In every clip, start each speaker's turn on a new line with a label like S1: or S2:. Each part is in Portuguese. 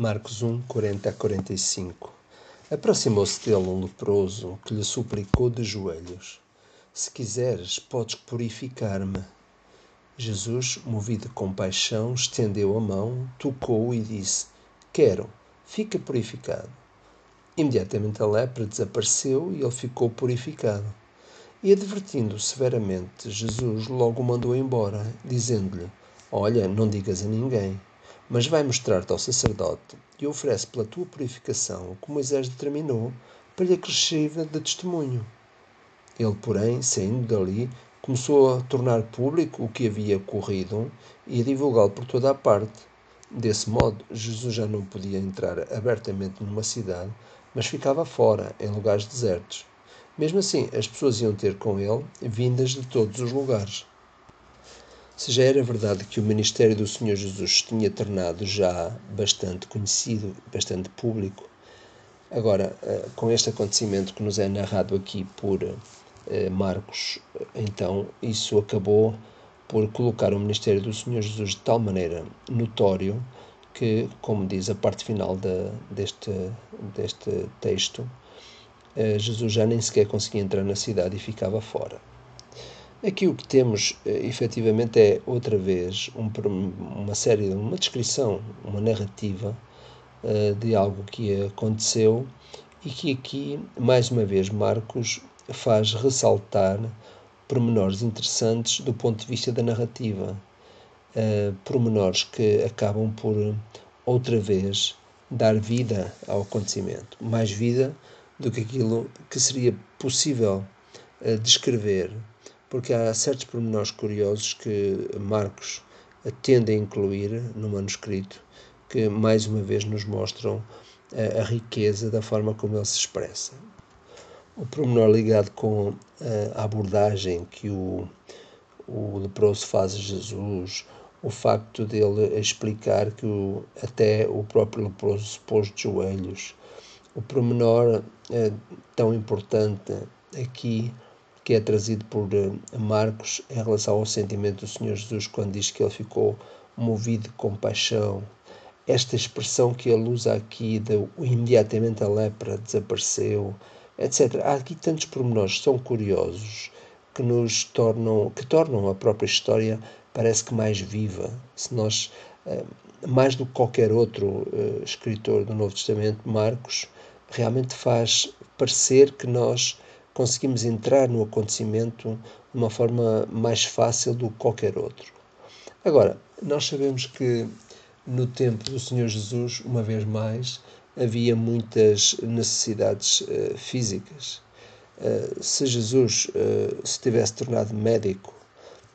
S1: Marcos 1, 40 a 45 Aproximou-se dele um leproso que lhe suplicou de joelhos: Se quiseres, podes purificar-me. Jesus, movido de compaixão, estendeu a mão, tocou-o e disse: Quero, fica purificado. Imediatamente a lepra desapareceu e ele ficou purificado. E advertindo severamente, Jesus logo o mandou embora, dizendo-lhe: Olha, não digas a ninguém mas vai mostrar-te ao sacerdote e oferece pela tua purificação o que Moisés determinou para lhe acrescer de testemunho. Ele, porém, saindo dali, começou a tornar público o que havia ocorrido e a divulgá-lo por toda a parte. Desse modo, Jesus já não podia entrar abertamente numa cidade, mas ficava fora, em lugares desertos. Mesmo assim, as pessoas iam ter com ele, vindas de todos os lugares. Se já era verdade que o ministério do Senhor Jesus tinha tornado já bastante conhecido, bastante público, agora, eh, com este acontecimento que nos é narrado aqui por eh, Marcos, então isso acabou por colocar o ministério do Senhor Jesus de tal maneira notório que, como diz a parte final de, deste, deste texto, eh, Jesus já nem sequer conseguia entrar na cidade e ficava fora. Aqui o que temos eh, efetivamente é outra vez um, uma série, uma descrição, uma narrativa uh, de algo que aconteceu e que aqui, mais uma vez, Marcos faz ressaltar pormenores interessantes do ponto de vista da narrativa. Uh, pormenores que acabam por, outra vez, dar vida ao acontecimento. Mais vida do que aquilo que seria possível uh, descrever porque há certos pormenores curiosos que Marcos tende a incluir no manuscrito que mais uma vez nos mostram a, a riqueza da forma como ele se expressa. O pormenor ligado com a abordagem que o, o leproso faz a Jesus, o facto dele explicar que o, até o próprio leproso se pôs de joelhos, o pormenor é, tão importante aqui que é trazido por eh, Marcos em relação ao sentimento do Senhor Jesus quando diz que ele ficou movido de compaixão. Esta expressão que ele usa aqui de imediatamente a lepra desapareceu, etc. Há aqui tantos pormenores tão curiosos que nos tornam, que tornam a própria história parece que mais viva. Se nós, eh, mais do que qualquer outro eh, escritor do Novo Testamento, Marcos, realmente faz parecer que nós conseguimos entrar no acontecimento de uma forma mais fácil do que qualquer outro. Agora, nós sabemos que no tempo do Senhor Jesus, uma vez mais, havia muitas necessidades uh, físicas. Uh, se Jesus uh, se tivesse tornado médico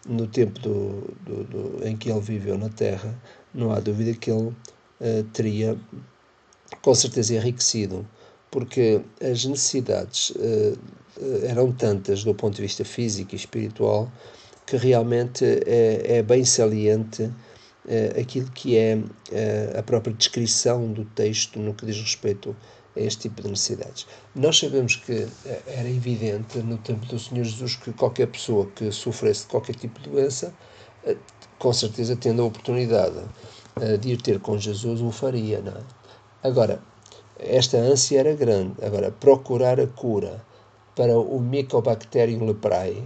S1: no tempo do, do, do, em que ele viveu na Terra, não há dúvida que ele teria com certeza enriquecido, porque as necessidades eram tantas do ponto de vista físico e espiritual que realmente é, é bem saliente é, aquilo que é, é a própria descrição do texto no que diz respeito a este tipo de necessidades. Nós sabemos que era evidente no tempo do Senhor Jesus que qualquer pessoa que sofresse qualquer tipo de doença, com certeza tendo a oportunidade de ir ter com Jesus, o faria. Não é? Agora, esta ânsia era grande. Agora, procurar a cura para o Mycobacterium leprae,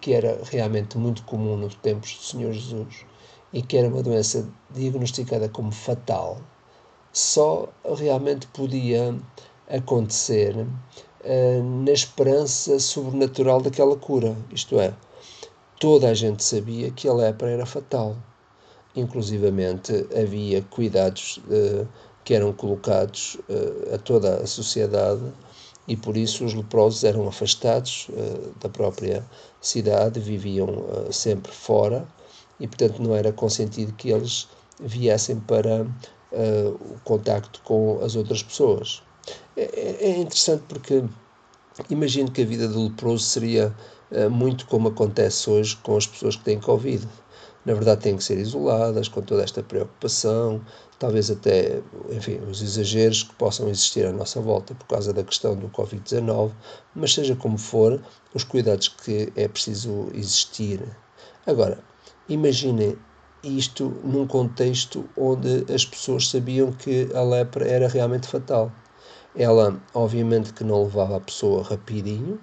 S1: que era realmente muito comum nos tempos do Senhor Jesus e que era uma doença diagnosticada como fatal, só realmente podia acontecer uh, na esperança sobrenatural daquela cura. Isto é, toda a gente sabia que a lepra era fatal. Inclusivamente havia cuidados uh, que eram colocados uh, a toda a sociedade e por isso os leprosos eram afastados uh, da própria cidade, viviam uh, sempre fora e, portanto, não era consentido que eles viessem para uh, o contacto com as outras pessoas. É, é, é interessante porque imagino que a vida do leproso seria muito como acontece hoje com as pessoas que têm Covid na verdade têm que ser isoladas com toda esta preocupação, talvez até, enfim, os exageros que possam existir à nossa volta por causa da questão do Covid-19, mas seja como for, os cuidados que é preciso existir. Agora, imaginem isto num contexto onde as pessoas sabiam que a lepra era realmente fatal. Ela, obviamente, que não levava a pessoa rapidinho,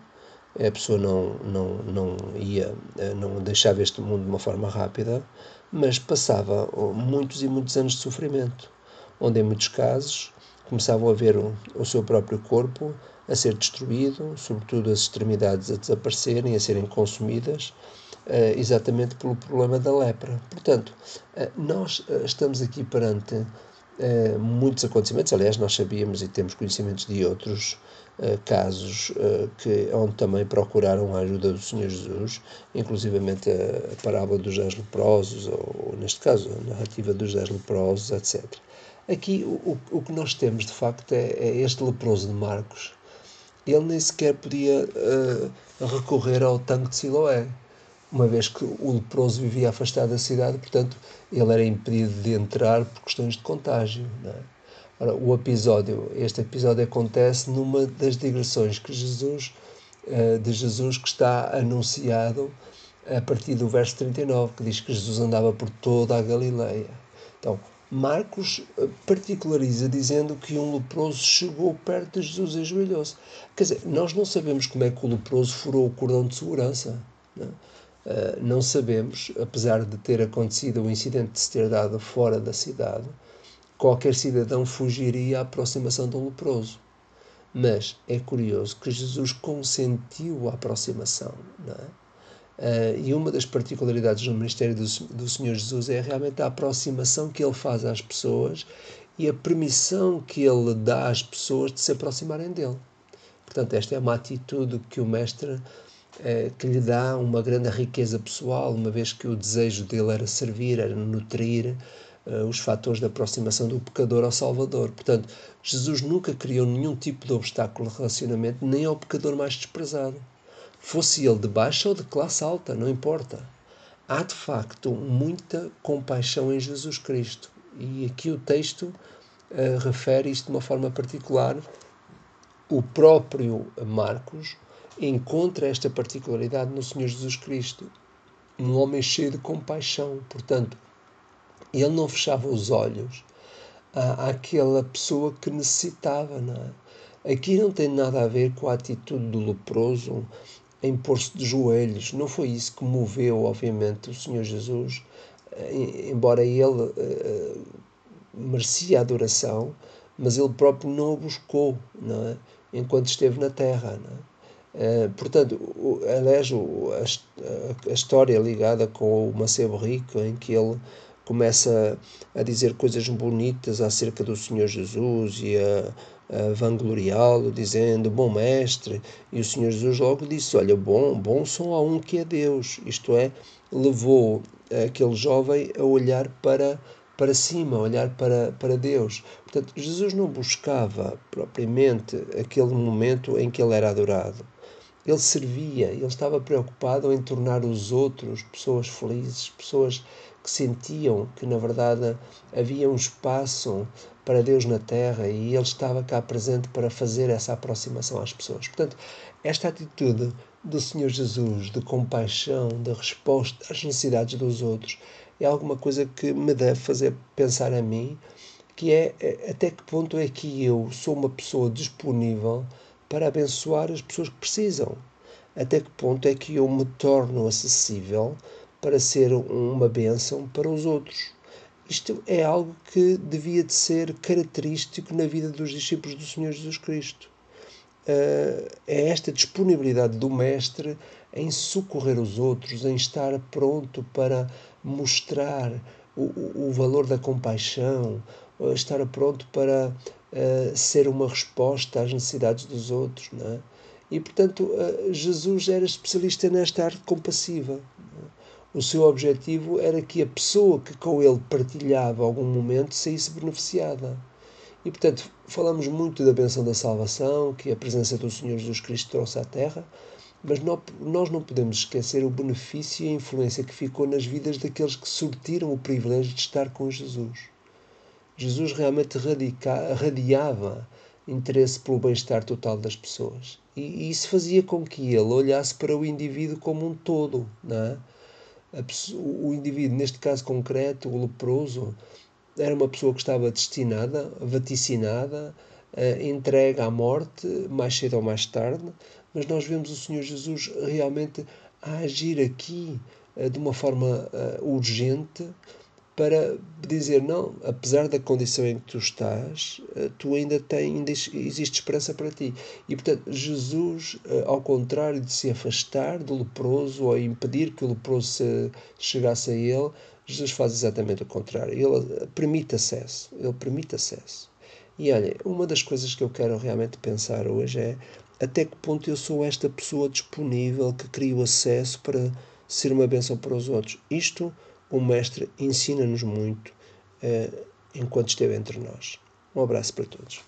S1: a pessoa não, não, não ia, eh, não deixava este mundo de uma forma rápida, mas passava muitos e muitos anos de sofrimento, onde em muitos casos começavam a ver o, o seu próprio corpo a ser destruído, sobretudo as extremidades a desaparecerem, a serem consumidas, uh, exatamente pelo problema da lepra. Portanto, uh, nós estamos aqui perante muitos acontecimentos, aliás, nós sabíamos e temos conhecimentos de outros casos que, onde também procuraram a ajuda do Senhor Jesus, inclusivamente a, parábola dos dez leprosos, ou, neste caso, a narrativa dos dez leprosos, etc. Aqui o, o, que nós temos de facto é, é este leproso de Marcos. Ele nem sequer podia recorrer ao tanque de Siloé uma vez que o leproso vivia afastado da cidade, portanto, ele era impedido de entrar por questões de contágio. É? Ora, o episódio, este episódio acontece numa das digressões que Jesus, eh, de Jesus que está anunciado a partir do verso 39, que diz que Jesus andava por toda a Galileia. Então, Marcos eh, particulariza dizendo que um leproso chegou perto de Jesus e ajoelhou-se. Quer dizer, nós não sabemos como é que o leproso furou o cordão de segurança. Não é? Uh, não sabemos, apesar de ter acontecido o incidente de se ter dado fora da cidade, qualquer cidadão fugiria à aproximação um leproso. Mas é curioso que Jesus consentiu a aproximação. É? Uh, e uma das particularidades do ministério do, do Senhor Jesus é realmente a aproximação que ele faz às pessoas e a permissão que ele dá às pessoas de se aproximarem dele. Portanto, esta é uma atitude que o Mestre eh, que lhe dá uma grande riqueza pessoal, uma vez que o desejo dele era servir, era nutrir uh, os fatores de aproximação do pecador ao Salvador. Portanto, Jesus nunca criou nenhum tipo de obstáculo de relacionamento, nem ao pecador mais desprezado. Fosse ele de baixa ou de classe alta, não importa. Há de facto muita compaixão em Jesus Cristo. E aqui o texto uh, refere isto de uma forma particular. O próprio Marcos encontra esta particularidade no Senhor Jesus Cristo, um homem cheio de compaixão. Portanto, ele não fechava os olhos à, àquela pessoa que necessitava. Não é? Aqui não tem nada a ver com a atitude do leproso em pôr-se de joelhos. Não foi isso que moveu, obviamente, o Senhor Jesus, eh, embora ele uh, merecia adoração, mas ele próprio não o buscou, não é? enquanto esteve na terra. Não é? Uh, portanto, o, a, a, história ligada com o Macebo Rico, em que ele começa a dizer coisas bonitas acerca do Senhor Jesus e a, a vangloriá-lo, dizendo, bom mestre, e o Senhor Jesus logo disse, olha, bom, bom só há um que é Deus, isto é, levou aquele jovem a olhar para para cima, olhar para, para Deus. Portanto, Jesus não buscava propriamente aquele momento em que ele era adorado. Ele servia, ele estava preocupado em tornar os outros pessoas felizes, pessoas que sentiam que na verdade havia um espaço para Deus na terra e ele estava cá presente para fazer essa aproximação às pessoas. Portanto, esta atitude do Senhor Jesus de compaixão, de resposta às necessidades dos outros, é alguma coisa que me deve fazer pensar a mim, que é até que ponto é que eu sou uma pessoa disponível para abençoar as pessoas que precisam. Até que ponto é que eu me torno acessível para ser uma bênção para os outros? Isto é algo que devia de ser característico na vida dos discípulos do Senhor Jesus Cristo. Uh, é esta disponibilidade do Mestre em socorrer os outros, em estar pronto para mostrar o, o valor da compaixão, estar pronto para uh, ser uma resposta às necessidades dos outros. Não é? E, portanto, uh, Jesus era especialista nesta arte compassiva. O seu objetivo era que a pessoa que com ele partilhava algum momento saísse beneficiada. E, portanto, falamos muito da benção da salvação, que a presença do Senhor Jesus Cristo trouxe à Terra, mas nós não podemos esquecer o benefício e a influência que ficou nas vidas daqueles que surtiram o privilégio de estar com Jesus. Jesus realmente radica, radiava interesse pelo bem-estar total das pessoas. E, e, isso fazia com que ele olhasse para o indivíduo como um todo, não é? o indivíduo, neste caso concreto, o leproso, era uma pessoa que estava destinada, vaticinada, uh, entregue à morte, mais cedo ou mais tarde, mas nós vemos o Senhor Jesus realmente a agir aqui uh, de uma forma uh, urgente para dizer não, apesar da condição em que tu estás, tu ainda tens, ainda existe esperança para ti. E portanto, Jesus, ao contrário de se afastar do leproso ou impedir que o leproso chegasse a ele, Jesus faz exatamente o contrário. Ele permite acesso. Ele permite acesso. E olha, uma das coisas que eu quero realmente pensar hoje é até que ponto eu sou esta pessoa disponível que cria o acesso para ser uma bênção para os outros. Isto, o Mestre ensina-nos muito eh, enquanto esteve entre nós. Um abraço para todos.